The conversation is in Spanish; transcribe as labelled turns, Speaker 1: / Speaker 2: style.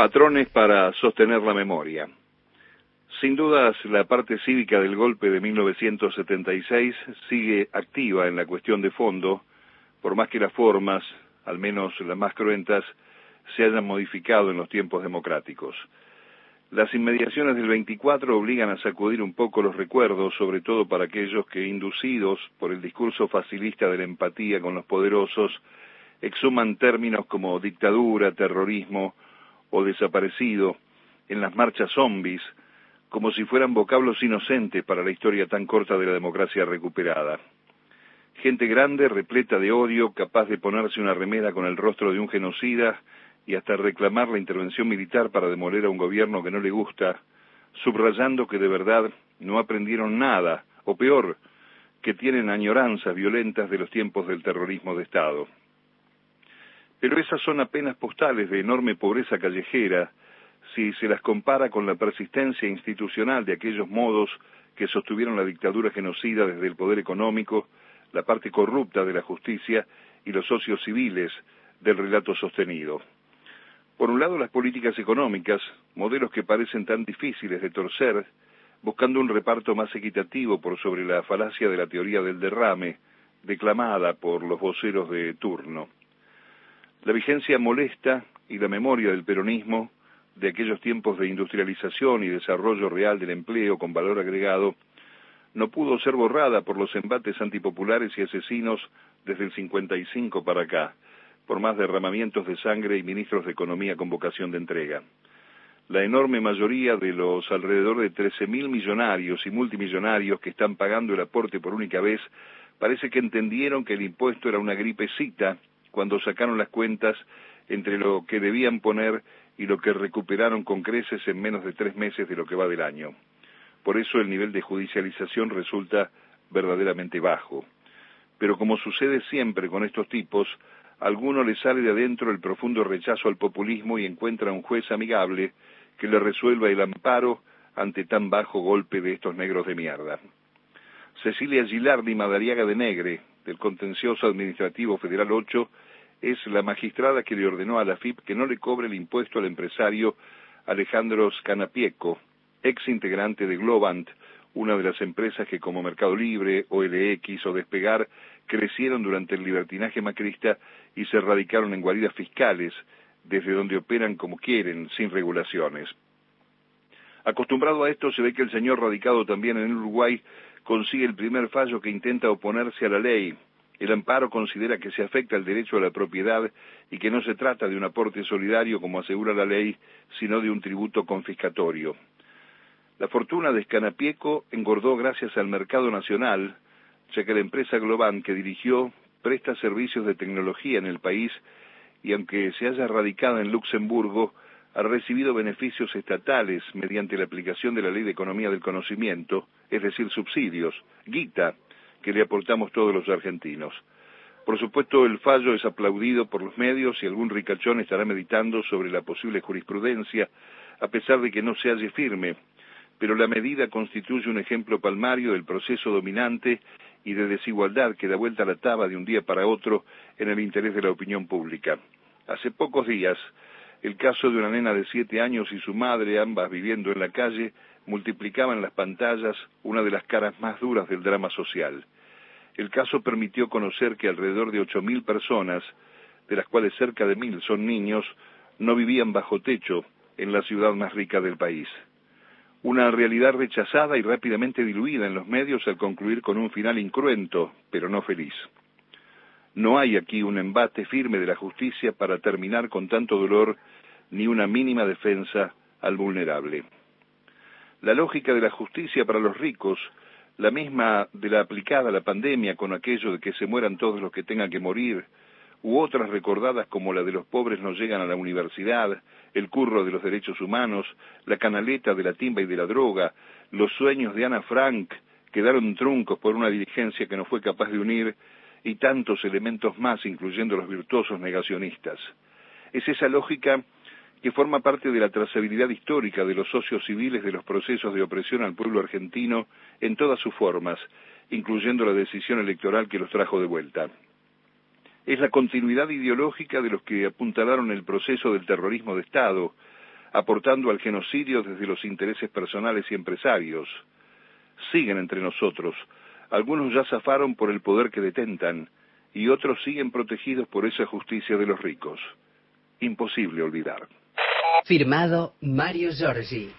Speaker 1: Patrones para sostener la memoria. Sin dudas, la parte cívica del golpe de 1976 sigue activa en la cuestión de fondo, por más que las formas, al menos las más cruentas, se hayan modificado en los tiempos democráticos. Las inmediaciones del 24 obligan a sacudir un poco los recuerdos, sobre todo para aquellos que, inducidos por el discurso facilista de la empatía con los poderosos, exhuman términos como dictadura, terrorismo o desaparecido en las marchas zombies, como si fueran vocablos inocentes para la historia tan corta de la democracia recuperada. Gente grande, repleta de odio, capaz de ponerse una remera con el rostro de un genocida y hasta reclamar la intervención militar para demoler a un gobierno que no le gusta, subrayando que de verdad no aprendieron nada, o peor, que tienen añoranzas violentas de los tiempos del terrorismo de Estado. Pero esas son apenas postales de enorme pobreza callejera si se las compara con la persistencia institucional de aquellos modos que sostuvieron la dictadura genocida desde el poder económico, la parte corrupta de la justicia y los socios civiles del relato sostenido. Por un lado, las políticas económicas, modelos que parecen tan difíciles de torcer, buscando un reparto más equitativo por sobre la falacia de la teoría del derrame, declamada por los voceros de turno. La vigencia molesta y la memoria del peronismo de aquellos tiempos de industrialización y desarrollo real del empleo con valor agregado, no pudo ser borrada por los embates antipopulares y asesinos desde el 55 para acá, por más derramamientos de sangre y ministros de Economía con vocación de entrega. La enorme mayoría de los alrededor de 13.000 millonarios y multimillonarios que están pagando el aporte por única vez parece que entendieron que el impuesto era una gripecita cuando sacaron las cuentas entre lo que debían poner y lo que recuperaron con creces en menos de tres meses de lo que va del año. Por eso el nivel de judicialización resulta verdaderamente bajo. Pero como sucede siempre con estos tipos, a alguno le sale de adentro el profundo rechazo al populismo y encuentra un juez amigable que le resuelva el amparo ante tan bajo golpe de estos negros de mierda. Cecilia Gilardi Madariaga de Negre, del Contencioso Administrativo Federal 8, es la magistrada que le ordenó a la FIP que no le cobre el impuesto al empresario Alejandro Scanapieco, ex integrante de Globant, una de las empresas que como Mercado Libre, OLX o Despegar crecieron durante el libertinaje macrista y se radicaron en guaridas fiscales, desde donde operan como quieren, sin regulaciones. Acostumbrado a esto, se ve que el señor radicado también en Uruguay consigue el primer fallo que intenta oponerse a la ley, el amparo considera que se afecta el derecho a la propiedad y que no se trata de un aporte solidario como asegura la ley, sino de un tributo confiscatorio. La fortuna de Scanapieco engordó gracias al mercado nacional, ya que la empresa Globan que dirigió presta servicios de tecnología en el país y aunque se haya radicado en Luxemburgo, ha recibido beneficios estatales mediante la aplicación de la Ley de Economía del Conocimiento, es decir, subsidios, guita, que le aportamos todos los argentinos. Por supuesto, el fallo es aplaudido por los medios y algún ricachón estará meditando sobre la posible jurisprudencia, a pesar de que no se halle firme, pero la medida constituye un ejemplo palmario del proceso dominante y de desigualdad que da vuelta a la taba de un día para otro en el interés de la opinión pública. Hace pocos días, el caso de una nena de siete años y su madre, ambas viviendo en la calle, multiplicaba en las pantallas una de las caras más duras del drama social. El caso permitió conocer que alrededor de ocho mil personas, de las cuales cerca de mil son niños, no vivían bajo techo en la ciudad más rica del país. Una realidad rechazada y rápidamente diluida en los medios al concluir con un final incruento, pero no feliz. No hay aquí un embate firme de la justicia para terminar con tanto dolor, ni una mínima defensa al vulnerable. La lógica de la justicia para los ricos, la misma de la aplicada a la pandemia con aquello de que se mueran todos los que tengan que morir, u otras recordadas como la de los pobres no llegan a la universidad, el curro de los derechos humanos, la canaleta de la timba y de la droga, los sueños de Ana Frank quedaron truncos por una dirigencia que no fue capaz de unir, y tantos elementos más, incluyendo los virtuosos negacionistas. Es esa lógica que forma parte de la trazabilidad histórica de los socios civiles de los procesos de opresión al pueblo argentino en todas sus formas, incluyendo la decisión electoral que los trajo de vuelta. Es la continuidad ideológica de los que apuntalaron el proceso del terrorismo de Estado, aportando al genocidio desde los intereses personales y empresarios. Siguen entre nosotros. Algunos ya zafaron por el poder que detentan y otros siguen protegidos por esa justicia de los ricos. Imposible olvidar.
Speaker 2: Firmado Mario Giorgi.